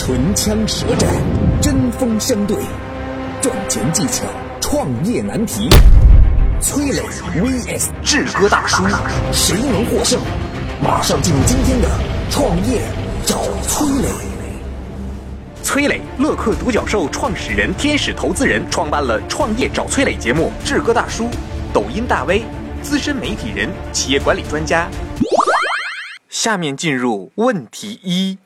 唇枪舌战，针锋相对，赚钱技巧，创业难题。崔磊 vs 志哥大叔，谁能获胜？马上进入今天的创业找崔磊。崔磊，乐客独角兽创始人、天使投资人，创办了《创业找崔磊》节目。志哥大叔，抖音大 V，资深媒体人，企业管理专家。下面进入问题一。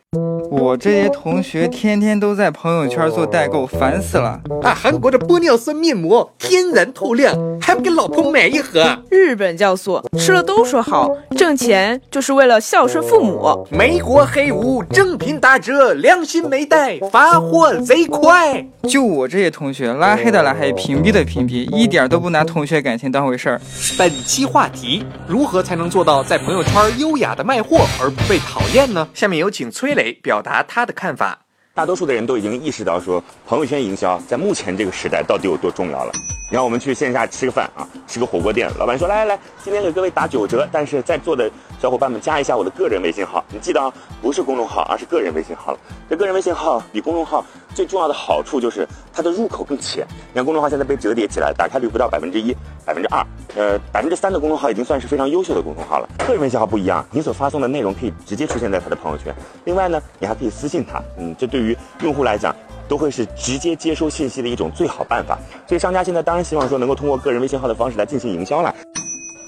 我这些同学天天都在朋友圈做代购，烦死了啊！韩国的玻尿酸面膜天然透亮，还不给老婆买一盒？日本酵素吃了都说好，挣钱就是为了孝顺父母。美国黑五正品打折，良心没带，发货贼快。就我这些同学，拉黑的拉黑，屏蔽的屏蔽，一点都不拿同学感情当回事儿。本期话题：如何才能做到在朋友圈优雅的卖货而不被讨厌呢？下面有请崔磊表。达他的看法，大多数的人都已经意识到说，朋友圈营销在目前这个时代到底有多重要了。你看，我们去线下吃个饭啊，吃个火锅店，老板说来来来，今天给各位打九折，但是在座的小伙伴们加一下我的个人微信号，你记得啊，不是公众号，而是个人微信号了。这个人微信号比公众号最重要的好处就是它的入口更浅。你看公众号现在被折叠起来，打开率不到百分之一、百分之二，呃，百分之三的公众号已经算是非常优秀的公众号了。个人微信号不一样，你所发送的内容可以直接出现在他的朋友圈，另外呢，你还可以私信他，嗯，这对于用户来讲。都会是直接接收信息的一种最好办法，所以商家现在当然希望说能够通过个人微信号的方式来进行营销了。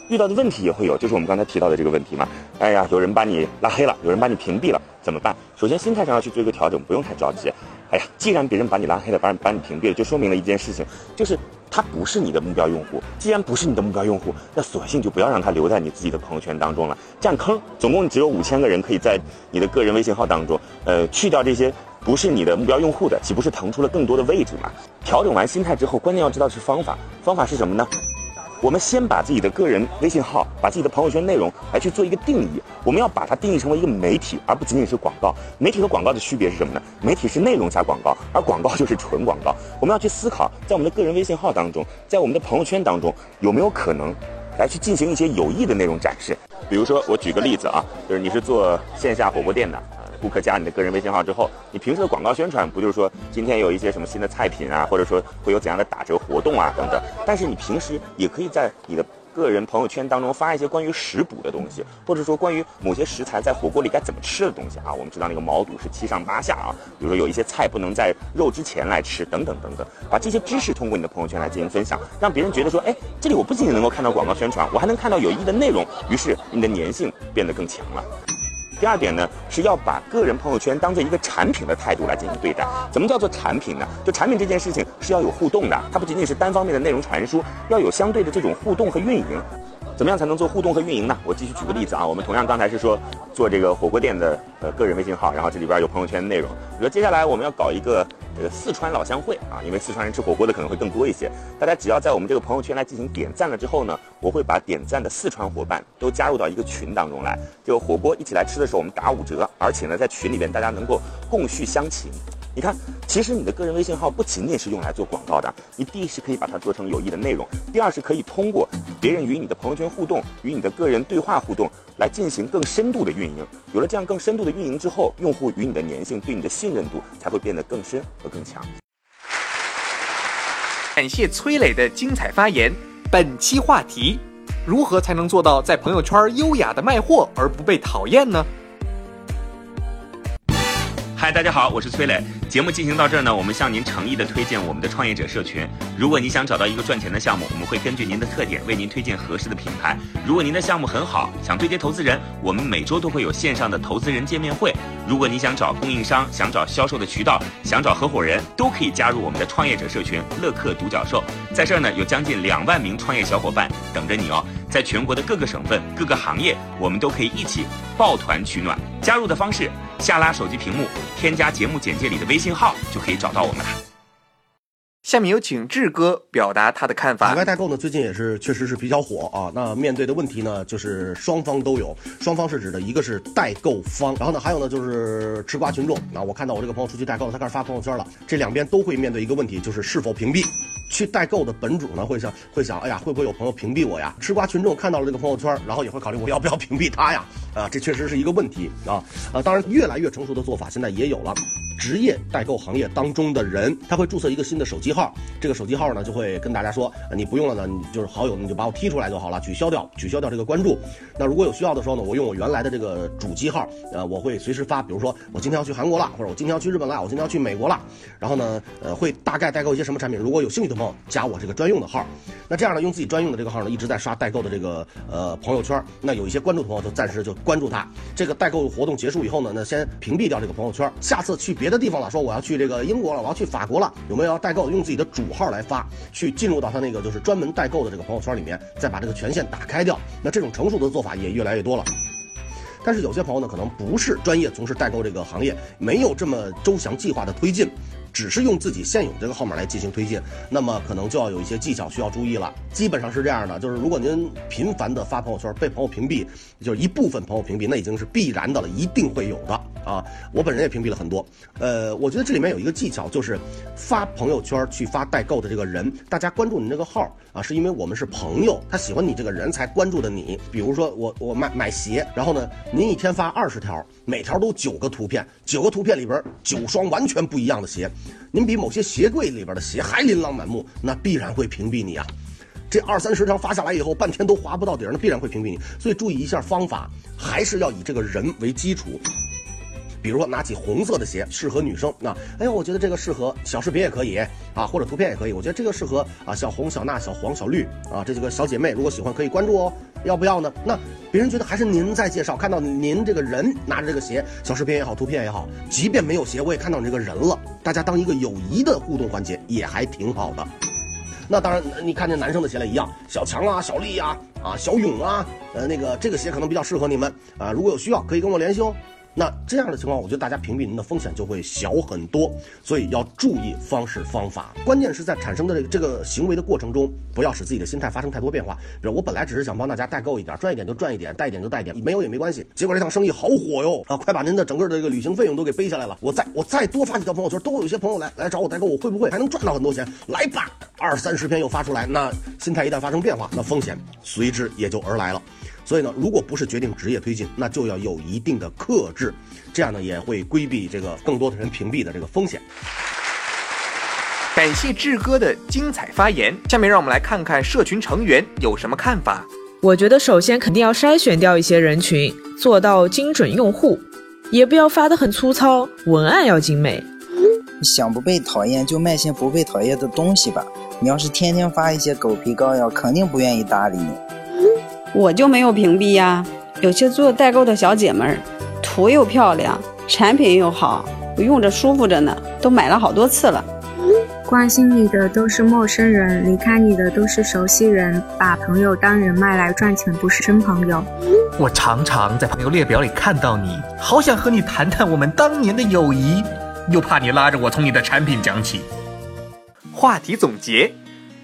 遇到的问题也会有，就是我们刚才提到的这个问题嘛。哎呀，有人把你拉黑了，有人把你屏蔽了，怎么办？首先心态上要去做一个调整，不用太着急。哎呀，既然别人把你拉黑了，把把你屏蔽了，就说明了一件事情，就是他不是你的目标用户。既然不是你的目标用户，那索性就不要让他留在你自己的朋友圈当中了。占坑，总共只有五千个人可以在你的个人微信号当中，呃，去掉这些。不是你的目标用户的，岂不是腾出了更多的位置吗？调整完心态之后，关键要知道是方法。方法是什么呢？我们先把自己的个人微信号，把自己的朋友圈内容来去做一个定义。我们要把它定义成为一个媒体，而不仅仅是广告。媒体和广告的区别是什么呢？媒体是内容加广告，而广告就是纯广告。我们要去思考，在我们的个人微信号当中，在我们的朋友圈当中，有没有可能来去进行一些有益的内容展示？比如说，我举个例子啊，就是你是做线下火锅店的。顾客加你的个人微信号之后，你平时的广告宣传不就是说今天有一些什么新的菜品啊，或者说会有怎样的打折活动啊等等？但是你平时也可以在你的个人朋友圈当中发一些关于食补的东西，或者说关于某些食材在火锅里该怎么吃的东西啊。我们知道那个毛肚是七上八下啊，比如说有一些菜不能在肉之前来吃等等等等，把这些知识通过你的朋友圈来进行分享，让别人觉得说，哎，这里我不仅仅能够看到广告宣传，我还能看到有益的内容，于是你的粘性变得更强了。第二点呢，是要把个人朋友圈当做一个产品的态度来进行对待。怎么叫做产品呢？就产品这件事情是要有互动的，它不仅仅是单方面的内容传输，要有相对的这种互动和运营。怎么样才能做互动和运营呢？我继续举个例子啊，我们同样刚才是说做这个火锅店的呃个人微信号，然后这里边有朋友圈的内容。比如说接下来我们要搞一个这个四川老乡会啊，因为四川人吃火锅的可能会更多一些。大家只要在我们这个朋友圈来进行点赞了之后呢，我会把点赞的四川伙伴都加入到一个群当中来。就火锅一起来吃的时候，我们打五折，而且呢在群里边大家能够共叙乡情。你看，其实你的个人微信号不仅仅是用来做广告的，你第一是可以把它做成有益的内容，第二是可以通过别人与你的朋友圈互动，与你的个人对话互动，来进行更深度的运营。有了这样更深度的运营之后，用户与你的粘性，对你的信任度才会变得更深和更强。感谢崔磊的精彩发言。本期话题：如何才能做到在朋友圈优雅的卖货而不被讨厌呢？嗨，大家好，我是崔磊。节目进行到这儿呢，我们向您诚意的推荐我们的创业者社群。如果你想找到一个赚钱的项目，我们会根据您的特点为您推荐合适的品牌。如果您的项目很好，想对接投资人，我们每周都会有线上的投资人见面会。如果你想找供应商，想找销售的渠道，想找合伙人，都可以加入我们的创业者社群乐客独角兽。在这儿呢，有将近两万名创业小伙伴等着你哦。在全国的各个省份、各个行业，我们都可以一起抱团取暖。加入的方式：下拉手机屏幕，添加节目简介里的微信号，就可以找到我们了。下面有请志哥表达他的看法。海外代购呢，最近也是确实是比较火啊。那面对的问题呢，就是双方都有。双方是指的一个是代购方，然后呢，还有呢就是吃瓜群众。那我看到我这个朋友出去代购了，他开始发朋友圈了。这两边都会面对一个问题，就是是否屏蔽。去代购的本主呢会想会想，哎呀，会不会有朋友屏蔽我呀？吃瓜群众看到了这个朋友圈，然后也会考虑我要不要屏蔽他呀？啊，这确实是一个问题啊。啊，当然越来越成熟的做法现在也有了。职业代购行业当中的人，他会注册一个新的手机号，这个手机号呢就会跟大家说，你不用了呢，你就是好友，你就把我踢出来就好了，取消掉，取消掉这个关注。那如果有需要的时候呢，我用我原来的这个主机号，呃，我会随时发，比如说我今天要去韩国了，或者我今天要去日本了，我今天要去美国了，然后呢，呃，会大概代购一些什么产品，如果有兴趣的朋友加我这个专用的号，那这样呢，用自己专用的这个号呢，一直在刷代购的这个呃朋友圈，那有一些关注的朋友就暂时就关注他。这个代购活动结束以后呢，那先屏蔽掉这个朋友圈，下次去别的地方了，说我要去这个英国了，我要去法国了，有没有要代购？用自己的主号来发，去进入到他那个就是专门代购的这个朋友圈里面，再把这个权限打开掉。那这种成熟的做法也越来越多了。但是有些朋友呢，可能不是专业从事代购这个行业，没有这么周详计划的推进。只是用自己现有这个号码来进行推进，那么可能就要有一些技巧需要注意了。基本上是这样的，就是如果您频繁的发朋友圈被朋友屏蔽，就是一部分朋友屏蔽，那已经是必然的了，一定会有的啊。我本人也屏蔽了很多。呃，我觉得这里面有一个技巧，就是发朋友圈去发代购的这个人，大家关注您这个号啊，是因为我们是朋友，他喜欢你这个人才关注的你。比如说我我买买鞋，然后呢，您一天发二十条，每条都九个图片，九个图片里边九双完全不一样的鞋。您比某些鞋柜里边的鞋还琳琅满目，那必然会屏蔽你啊！这二三十条发下来以后，半天都划不到底儿，那必然会屏蔽你。所以注意一下方法，还是要以这个人为基础。比如说拿起红色的鞋，适合女生。那哎呦，我觉得这个适合小视频也可以啊，或者图片也可以。我觉得这个适合啊，小红、小娜、小黄、小绿啊，这几个小姐妹，如果喜欢可以关注哦。要不要呢？那别人觉得还是您在介绍，看到您这个人拿着这个鞋，小视频也好，图片也好，即便没有鞋，我也看到你这个人了。大家当一个友谊的互动环节也还挺好的。那当然，你看见男生的鞋了一样，小强啊，小丽呀，啊，小勇啊，呃，那个这个鞋可能比较适合你们啊，如果有需要可以跟我联系哦。那这样的情况，我觉得大家屏蔽您的风险就会小很多，所以要注意方式方法。关键是在产生的这个这个行为的过程中，不要使自己的心态发生太多变化。比如我本来只是想帮大家代购一点，赚一点就赚一点，带一点就带一点，没有也没关系。结果这趟生意好火哟，啊，快把您的整个的这个旅行费用都给背下来了。我再我再多发几条朋友圈，都会有些朋友来来找我代购，我会不会还能赚到很多钱？来吧，二三十篇又发出来，那心态一旦发生变化，那风险随之也就而来了。所以呢，如果不是决定职业推进，那就要有一定的克制，这样呢也会规避这个更多的人屏蔽的这个风险。感谢志哥的精彩发言，下面让我们来看看社群成员有什么看法。我觉得首先肯定要筛选掉一些人群，做到精准用户，也不要发的很粗糙，文案要精美。想不被讨厌就卖些不被讨厌的东西吧。你要是天天发一些狗皮膏药，肯定不愿意搭理你。我就没有屏蔽呀。有些做代购的小姐们儿，图又漂亮，产品又好，我用着舒服着呢，都买了好多次了。关心你的都是陌生人，离开你的都是熟悉人。把朋友当人脉来赚钱，不是真朋友。我常常在朋友列表里看到你，好想和你谈谈我们当年的友谊，又怕你拉着我从你的产品讲起。话题总结：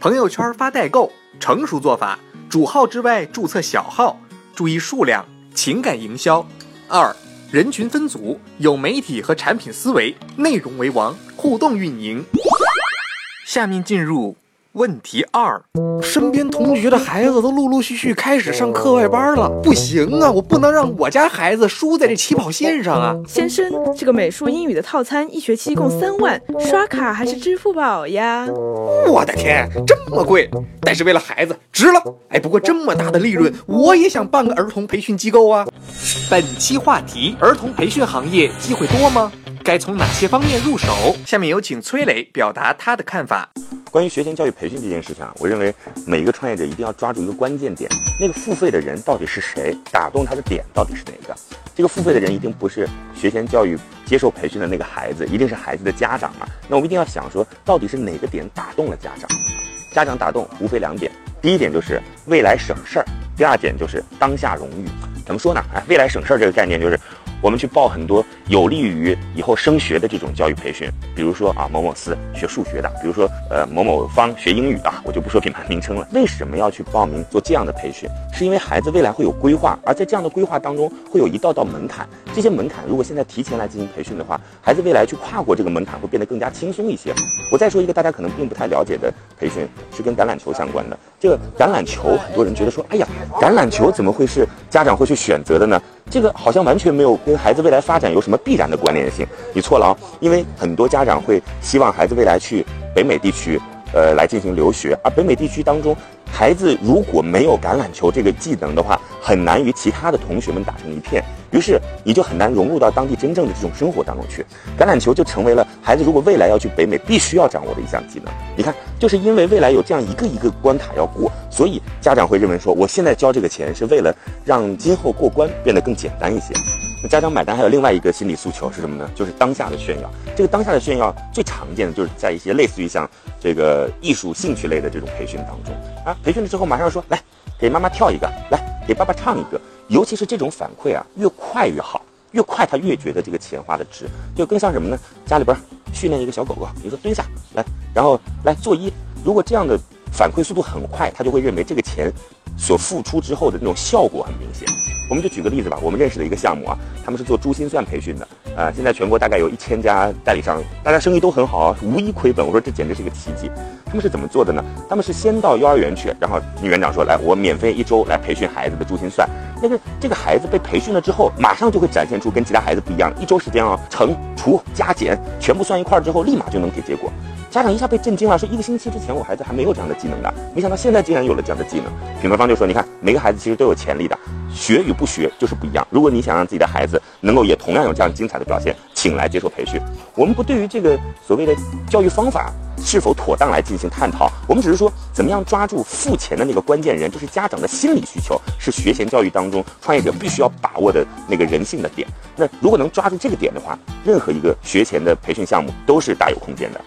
朋友圈发代购，成熟做法。主号之外注册小号，注意数量，情感营销。二、人群分组，有媒体和产品思维，内容为王，互动运营。下面进入。问题二，身边同学的孩子都陆陆续续开始上课外班了，不行啊，我不能让我家孩子输在这起跑线上啊！先生，这个美术英语的套餐一学期共三万，刷卡还是支付宝呀？我的天，这么贵！但是为了孩子，值了！哎，不过这么大的利润，我也想办个儿童培训机构啊！本期话题：儿童培训行业机会多吗？该从哪些方面入手？下面有请崔磊表达他的看法。关于学前教育培训这件事情啊，我认为每一个创业者一定要抓住一个关键点，那个付费的人到底是谁？打动他的点到底是哪个？这个付费的人一定不是学前教育接受培训的那个孩子，一定是孩子的家长嘛？那我们一定要想说，到底是哪个点打动了家长？家长打动无非两点，第一点就是未来省事儿，第二点就是当下荣誉。怎么说呢？哎，未来省事儿这个概念就是。我们去报很多有利于以后升学的这种教育培训。比如说啊，某某司学数学的，比如说呃某某方学英语的，我就不说品牌名称了。为什么要去报名做这样的培训？是因为孩子未来会有规划，而在这样的规划当中会有一道道门槛。这些门槛如果现在提前来进行培训的话，孩子未来去跨过这个门槛会变得更加轻松一些。我再说一个大家可能并不太了解的培训，是跟橄榄球相关的。这个橄榄球，很多人觉得说，哎呀，橄榄球怎么会是家长会去选择的呢？这个好像完全没有跟孩子未来发展有什么必然的关联性。你错了啊，因为很多家长会希望孩子未来去北美地区，呃，来进行留学，而北美地区当中。孩子如果没有橄榄球这个技能的话，很难与其他的同学们打成一片，于是你就很难融入到当地真正的这种生活当中去。橄榄球就成为了孩子如果未来要去北美必须要掌握的一项技能。你看，就是因为未来有这样一个一个关卡要过，所以家长会认为说，我现在交这个钱是为了让今后过关变得更简单一些。那家长买单还有另外一个心理诉求是什么呢？就是当下的炫耀。这个当下的炫耀最常见的就是在一些类似于像这个艺术兴趣类的这种培训当中啊，培训了之后马上说来给妈妈跳一个，来给爸爸唱一个。尤其是这种反馈啊，越快越好，越快他越觉得这个钱花的值。就更像什么呢？家里边训练一个小狗狗，比如说蹲下来，然后来作揖。如果这样的反馈速度很快，他就会认为这个钱所付出之后的那种效果很明显。我们就举个例子吧，我们认识的一个项目啊，他们是做珠心算培训的，啊，现在全国大概有一千家代理商，大家生意都很好啊，无一亏本。我说这简直是一个奇迹。他们是怎么做的呢？他们是先到幼儿园去，然后女园长说来，我免费一周来培训孩子的珠心算。那个这个孩子被培训了之后，马上就会展现出跟其他孩子不一样，一周时间啊，乘除加减全部算一块儿之后，立马就能给结果。家长一下被震惊了，说一个星期之前我孩子还没有这样的技能的，没想到现在竟然有了这样的技能。品牌方就说，你看每个孩子其实都有潜力的。学与不学就是不一样。如果你想让自己的孩子能够也同样有这样精彩的表现，请来接受培训。我们不对于这个所谓的教育方法是否妥当来进行探讨，我们只是说怎么样抓住付钱的那个关键人，就是家长的心理需求，是学前教育当中创业者必须要把握的那个人性的点。那如果能抓住这个点的话，任何一个学前的培训项目都是大有空间的。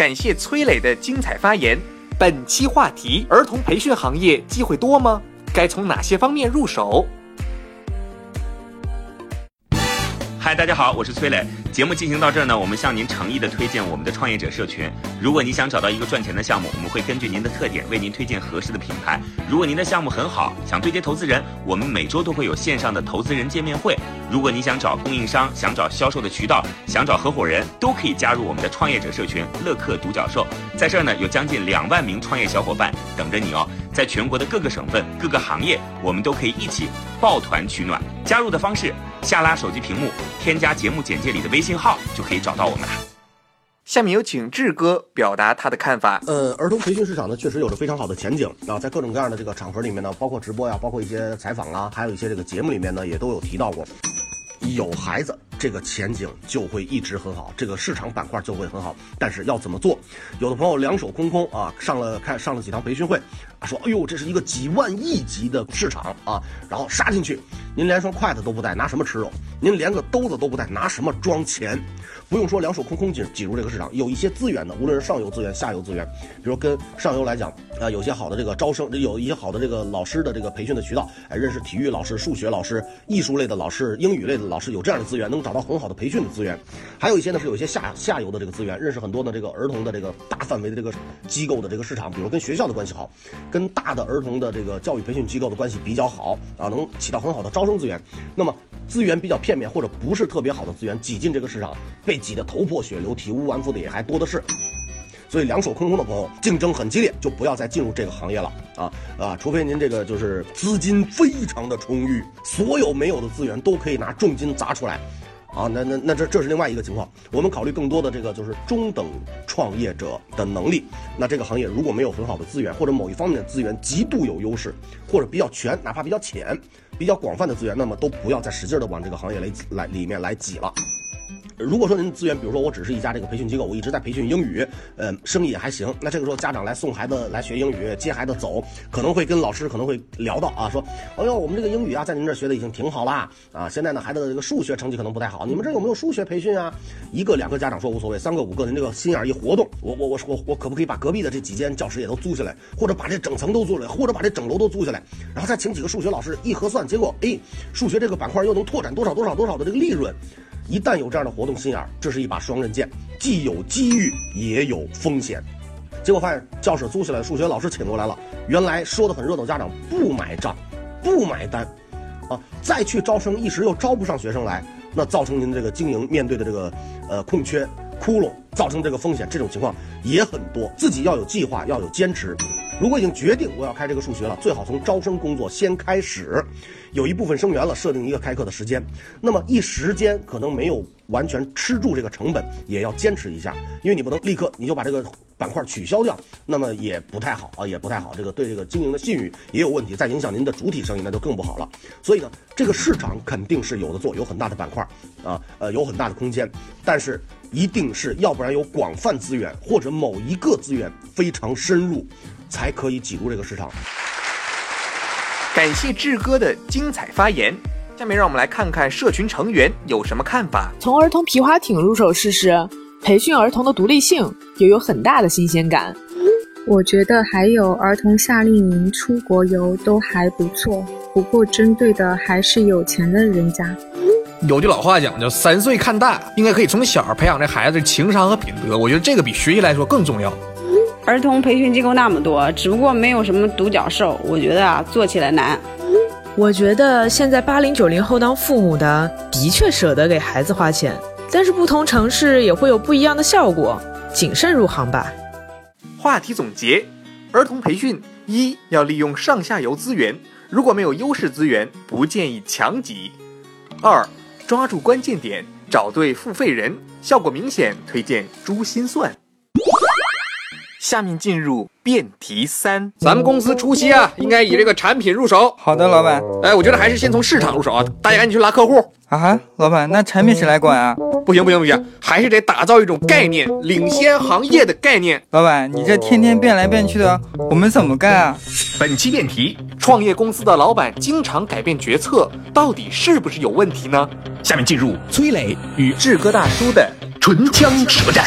感谢崔磊的精彩发言。本期话题：儿童培训行业机会多吗？该从哪些方面入手？嗨，大家好，我是崔磊。节目进行到这儿呢，我们向您诚意的推荐我们的创业者社群。如果你想找到一个赚钱的项目，我们会根据您的特点为您推荐合适的品牌。如果您的项目很好，想对接投资人，我们每周都会有线上的投资人见面会。如果你想找供应商，想找销售的渠道，想找合伙人，都可以加入我们的创业者社群乐客独角兽。在这儿呢，有将近两万名创业小伙伴等着你哦。在全国的各个省份、各个行业，我们都可以一起抱团取暖。加入的方式，下拉手机屏幕，添加节目简介里的微信号，就可以找到我们了。下面有请志哥表达他的看法。呃，儿童培训市场呢，确实有着非常好的前景啊，在各种各样的这个场合里面呢，包括直播呀，包括一些采访啊，还有一些这个节目里面呢，也都有提到过。有孩子，这个前景就会一直很好，这个市场板块就会很好。但是要怎么做？有的朋友两手空空啊，上了开上了几堂培训会，说，哎呦，这是一个几万亿级的市场啊，然后杀进去，您连双筷子都不带，拿什么吃肉？您连个兜子都不带，拿什么装钱？不用说两手空空挤挤入这个市场，有一些资源的，无论是上游资源、下游资源，比如跟上游来讲，啊，有些好的这个招生，有一些好的这个老师的这个培训的渠道，哎，认识体育老师、数学老师、艺术类的老师、英语类的老师，有这样的资源，能找到很好的培训的资源。还有一些呢是有一些下下游的这个资源，认识很多的这个儿童的这个大范围的这个机构的这个市场，比如跟学校的关系好，跟大的儿童的这个教育培训机构的关系比较好啊，能起到很好的招生资源。那么资源比较片面或者不是特别好的资源挤进这个市场，被挤得头破血流、体无完肤的也还多的是，所以两手空空的朋友，竞争很激烈，就不要再进入这个行业了啊啊！除非您这个就是资金非常的充裕，所有没有的资源都可以拿重金砸出来，啊，那那那这这是另外一个情况。我们考虑更多的这个就是中等创业者的能力。那这个行业如果没有很好的资源，或者某一方面的资源极度有优势，或者比较全，哪怕比较浅。比较广泛的资源，那么都不要再使劲的往这个行业来来里面来挤了。如果说您的资源，比如说我只是一家这个培训机构，我一直在培训英语，呃，生意也还行。那这个时候家长来送孩子来学英语，接孩子走，可能会跟老师可能会聊到啊，说，哎呦，我们这个英语啊，在您这学的已经挺好啦，啊，现在呢孩子的这个数学成绩可能不太好，你们这有没有数学培训啊？一个两个家长说无所谓，三个五个您这个心眼一活动，我我我我我可不可以把隔壁的这几间教室也都租下来，或者把这整层都租下来，或者把这整楼都租下来，然后再请几个数学老师一核算，结果哎，数学这个板块又能拓展多少多少多少的这个利润。一旦有这样的活动心眼儿，这是一把双刃剑，既有机遇也有风险。结果发现教室租下来，数学老师请过来了，原来说的很热闹，家长不买账，不买单，啊，再去招生一时又招不上学生来，那造成您这个经营面对的这个呃空缺窟窿，造成这个风险，这种情况也很多。自己要有计划，要有坚持。如果已经决定我要开这个数学了，最好从招生工作先开始。有一部分生源了，设定一个开课的时间，那么一时间可能没有完全吃住这个成本，也要坚持一下，因为你不能立刻你就把这个板块取消掉，那么也不太好啊，也不太好，这个对这个经营的信誉也有问题，再影响您的主体生意，那就更不好了。所以呢，这个市场肯定是有的做，有很大的板块啊，呃，有很大的空间，但是一定是要不然有广泛资源，或者某一个资源非常深入，才可以挤入这个市场。感谢志哥的精彩发言。下面让我们来看看社群成员有什么看法。从儿童皮划艇入手试试，培训儿童的独立性也有很大的新鲜感。我觉得还有儿童夏令营、出国游都还不错，不过针对的还是有钱的人家。有句老话讲叫“三岁看大”，应该可以从小培养这孩子情商和品德。我觉得这个比学习来说更重要。儿童培训机构那么多，只不过没有什么独角兽。我觉得啊，做起来难。我觉得现在八零九零后当父母的，的确舍得给孩子花钱，但是不同城市也会有不一样的效果，谨慎入行吧。话题总结：儿童培训一要利用上下游资源，如果没有优势资源，不建议强挤。二，抓住关键点，找对付费人，效果明显，推荐珠心算。下面进入辩题三，咱们公司初期啊，应该以这个产品入手。好的，老板。哎，我觉得还是先从市场入手啊，大家赶紧去拉客户啊，老板，那产品谁来管啊？不行不行不行，还是得打造一种概念，领先行业的概念。老板，你这天天变来变去的，我们怎么干啊？本期辩题：创业公司的老板经常改变决策，到底是不是有问题呢？下面进入崔磊与志哥大叔的唇枪舌战。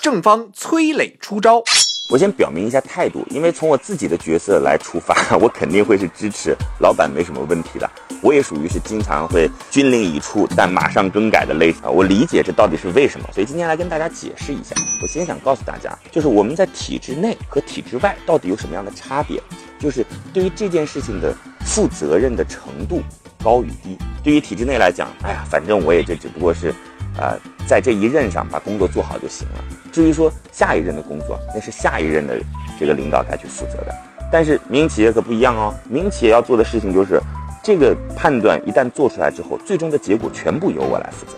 正方崔磊出招，我先表明一下态度，因为从我自己的角色来出发，我肯定会是支持老板没什么问题的。我也属于是经常会军令已出但马上更改的类型。我理解这到底是为什么，所以今天来跟大家解释一下。我先想告诉大家，就是我们在体制内和体制外到底有什么样的差别，就是对于这件事情的负责任的程度高与低。对于体制内来讲，哎呀，反正我也就只不过是。呃，在这一任上把工作做好就行了。至于说下一任的工作，那是下一任的这个领导该去负责的。但是民营企业可不一样哦，民营企业要做的事情就是，这个判断一旦做出来之后，最终的结果全部由我来负责。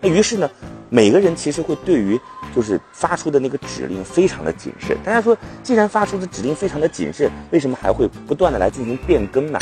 那于是呢，每个人其实会对于就是发出的那个指令非常的谨慎。大家说，既然发出的指令非常的谨慎，为什么还会不断的来进行变更呢？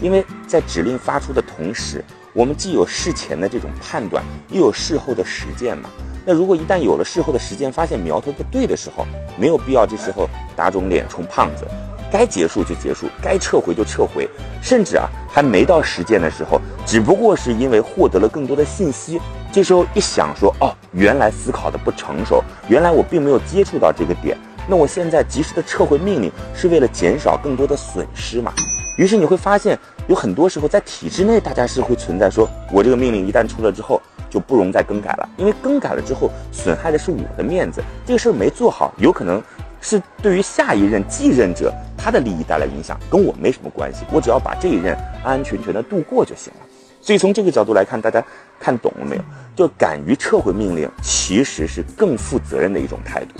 因为在指令发出的同时。我们既有事前的这种判断，又有事后的实践嘛。那如果一旦有了事后的实践，发现苗头不对的时候，没有必要这时候打肿脸充胖子，该结束就结束，该撤回就撤回，甚至啊还没到实践的时候，只不过是因为获得了更多的信息，这时候一想说，哦，原来思考的不成熟，原来我并没有接触到这个点，那我现在及时的撤回命令，是为了减少更多的损失嘛。于是你会发现。有很多时候，在体制内，大家是会存在说，我这个命令一旦出了之后，就不容再更改了，因为更改了之后，损害的是我的面子，这个事儿没做好，有可能是对于下一任继任者他的利益带来影响，跟我没什么关系，我只要把这一任安安全全的度过就行了。所以从这个角度来看，大家看懂了没有？就敢于撤回命令，其实是更负责任的一种态度。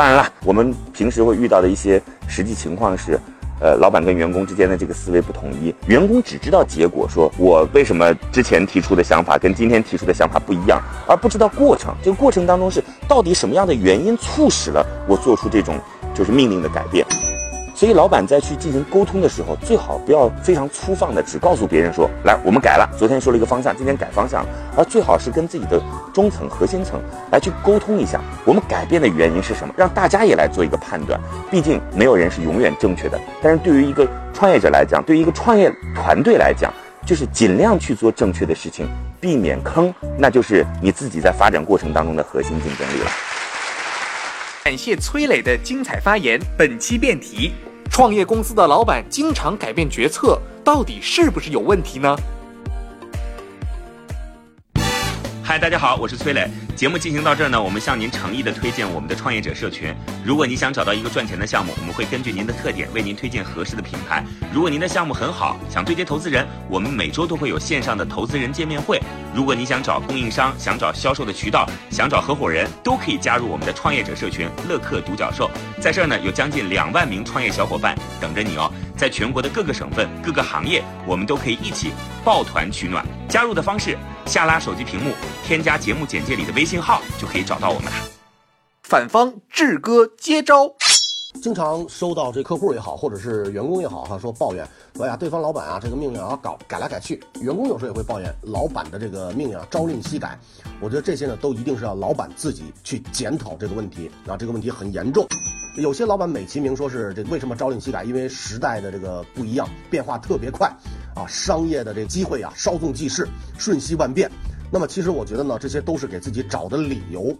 当然了，我们平时会遇到的一些实际情况是。呃，老板跟员工之间的这个思维不统一，员工只知道结果，说我为什么之前提出的想法跟今天提出的想法不一样，而不知道过程。这个过程当中是到底什么样的原因促使了我做出这种就是命令的改变。所以老板在去进行沟通的时候，最好不要非常粗放的只告诉别人说，来，我们改了，昨天说了一个方向，今天改方向了，而最好是跟自己的中层、核心层来去沟通一下，我们改变的原因是什么，让大家也来做一个判断。毕竟没有人是永远正确的，但是对于一个创业者来讲，对于一个创业团队来讲，就是尽量去做正确的事情，避免坑，那就是你自己在发展过程当中的核心竞争力了。感谢崔磊的精彩发言。本期辩题。创业公司的老板经常改变决策，到底是不是有问题呢？嗨，大家好，我是崔磊。节目进行到这儿呢，我们向您诚意的推荐我们的创业者社群。如果你想找到一个赚钱的项目，我们会根据您的特点为您推荐合适的品牌。如果您的项目很好，想对接投资人，我们每周都会有线上的投资人见面会。如果你想找供应商，想找销售的渠道，想找合伙人，都可以加入我们的创业者社群乐客独角兽。在这儿呢，有将近两万名创业小伙伴等着你哦。在全国的各个省份、各个行业，我们都可以一起抱团取暖。加入的方式：下拉手机屏幕，添加节目简介里的微信号，就可以找到我们了。反方志哥接招。经常收到这客户也好，或者是员工也好，哈，说抱怨，说呀，对方老板啊，这个命令啊搞改来改去，员工有时候也会抱怨老板的这个命令啊朝令夕改。我觉得这些呢，都一定是要老板自己去检讨这个问题啊，这个问题很严重。有些老板美其名说是这为什么朝令夕改，因为时代的这个不一样，变化特别快啊，商业的这机会啊稍纵即逝，瞬息万变。那么其实我觉得呢，这些都是给自己找的理由。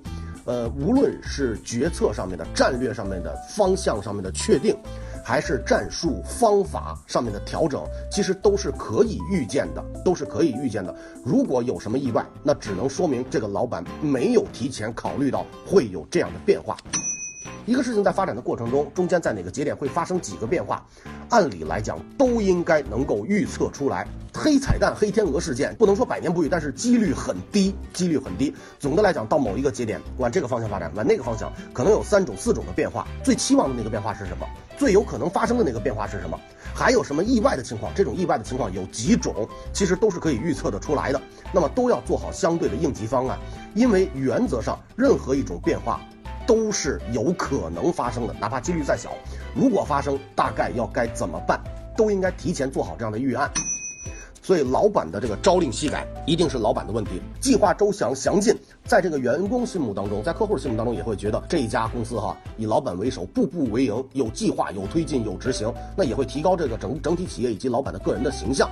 呃，无论是决策上面的、战略上面的、方向上面的确定，还是战术方法上面的调整，其实都是可以预见的，都是可以预见的。如果有什么意外，那只能说明这个老板没有提前考虑到会有这样的变化。一个事情在发展的过程中，中间在哪个节点会发生几个变化，按理来讲都应该能够预测出来。黑彩蛋、黑天鹅事件不能说百年不遇，但是几率很低，几率很低。总的来讲，到某一个节点，往这个方向发展，往那个方向，可能有三种、四种的变化。最期望的那个变化是什么？最有可能发生的那个变化是什么？还有什么意外的情况？这种意外的情况有几种？其实都是可以预测的出来的。那么都要做好相对的应急方案，因为原则上任何一种变化都是有可能发生的，哪怕几率再小，如果发生，大概要该怎么办，都应该提前做好这样的预案。所以，老板的这个朝令夕改，一定是老板的问题。计划周详详尽，在这个员工心目当中，在客户心目当中，也会觉得这一家公司哈，以老板为首，步步为营，有计划、有推进、有执行，那也会提高这个整整体企业以及老板的个人的形象。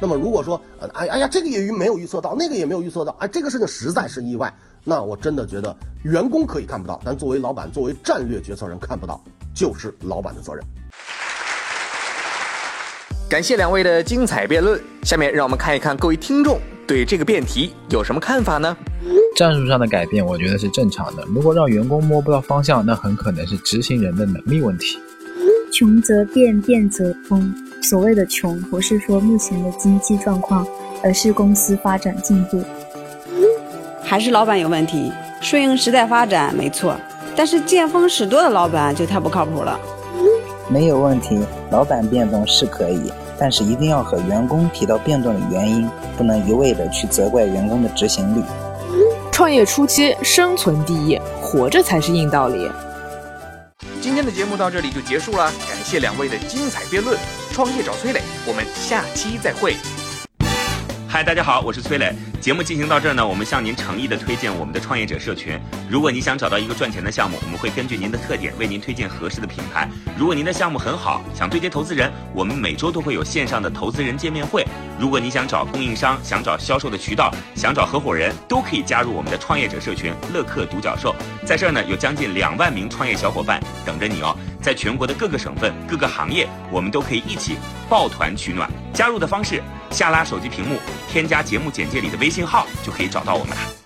那么，如果说，呃，哎哎呀，这个也没有预测到，那个也没有预测到，哎，这个事情实在是意外，那我真的觉得员工可以看不到，但作为老板，作为战略决策人看不到，就是老板的责任。感谢两位的精彩辩论。下面让我们看一看各位听众对这个辩题有什么看法呢？战术上的改变，我觉得是正常的。如果让员工摸不到方向，那很可能是执行人的能力问题。穷则变，变则通。所谓的穷，不是说目前的经济状况，而是公司发展进度。还是老板有问题，顺应时代发展没错，但是见风使舵的老板就太不靠谱了。没有问题，老板变动是可以，但是一定要和员工提到变动的原因，不能一味的去责怪员工的执行力。创业初期，生存第一，活着才是硬道理。今天的节目到这里就结束了，感谢两位的精彩辩论。创业找崔磊，我们下期再会。嗨，大家好，我是崔磊。节目进行到这儿呢，我们向您诚意的推荐我们的创业者社群。如果你想找到一个赚钱的项目，我们会根据您的特点为您推荐合适的品牌。如果您的项目很好，想对接投资人，我们每周都会有线上的投资人见面会。如果你想找供应商，想找销售的渠道，想找合伙人，都可以加入我们的创业者社群乐客独角兽。在这儿呢，有将近两万名创业小伙伴等着你哦。在全国的各个省份、各个行业，我们都可以一起抱团取暖。加入的方式：下拉手机屏幕，添加节目简介里的微信号，就可以找到我们了。